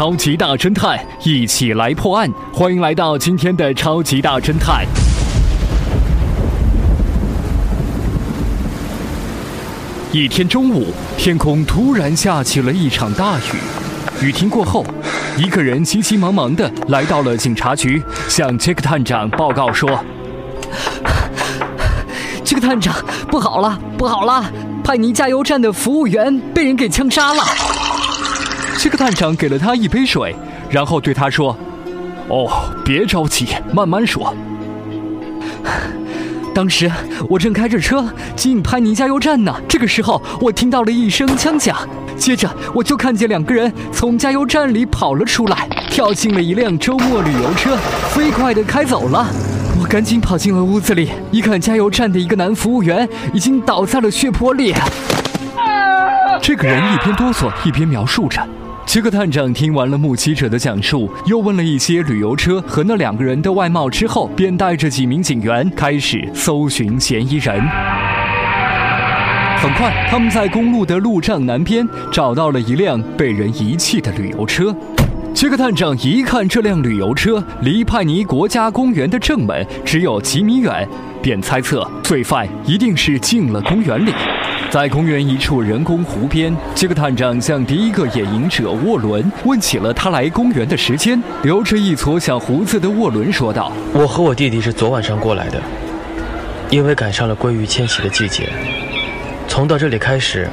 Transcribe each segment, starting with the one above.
超级大侦探，一起来破案。欢迎来到今天的超级大侦探。一天中午，天空突然下起了一场大雨。雨停过后，一个人急急忙忙的来到了警察局，向杰克探长报告说：“ 杰克探长，不好了，不好了！派尼加油站的服务员被人给枪杀了。”这个探长给了他一杯水，然后对他说：“哦，别着急，慢慢说。”当时我正开着车进潘尼加油站呢，这个时候我听到了一声枪响，接着我就看见两个人从加油站里跑了出来，跳进了一辆周末旅游车，飞快地开走了。我赶紧跑进了屋子里，一看加油站的一个男服务员已经倒在了血泊里。这个人一边哆嗦一边描述着。杰克探长听完了目击者的讲述，又问了一些旅游车和那两个人的外貌之后，便带着几名警员开始搜寻嫌疑人。很快，他们在公路的路障南边找到了一辆被人遗弃的旅游车。杰克探长一看这辆旅游车离派尼国家公园的正门只有几米远，便猜测罪犯一定是进了公园里。在公园一处人工湖边，杰克探长向第一个野营者沃伦问起了他来公园的时间。留着一撮小胡子的沃伦说道：“我和我弟弟是昨晚上过来的，因为赶上了鲑鱼迁徙的季节。从到这里开始，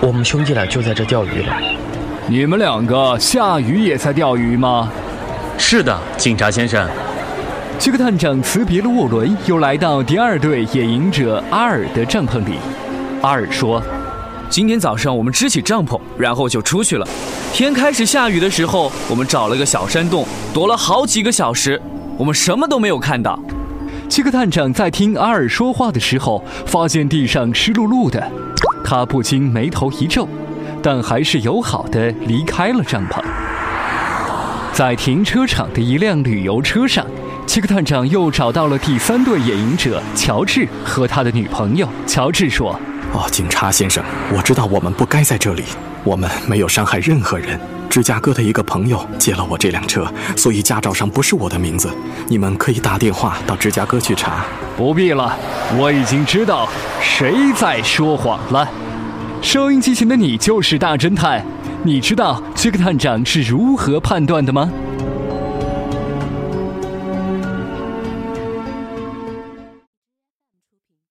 我们兄弟俩就在这钓鱼了。你们两个下雨也在钓鱼吗？”“是的，警察先生。”杰克探长辞别了沃伦，又来到第二队野营者阿尔的帐篷里。阿尔说：“今天早上我们支起帐篷，然后就出去了。天开始下雨的时候，我们找了个小山洞，躲了好几个小时，我们什么都没有看到。”七克探长在听阿尔说话的时候，发现地上湿漉漉的，他不禁眉头一皱，但还是友好的离开了帐篷。在停车场的一辆旅游车上，七克探长又找到了第三对野营者乔治和他的女朋友。乔治说。哦，警察先生，我知道我们不该在这里，我们没有伤害任何人。芝加哥的一个朋友借了我这辆车，所以驾照上不是我的名字。你们可以打电话到芝加哥去查。不必了，我已经知道谁在说谎了。收音机前的你就是大侦探，你知道杰克探长是如何判断的吗？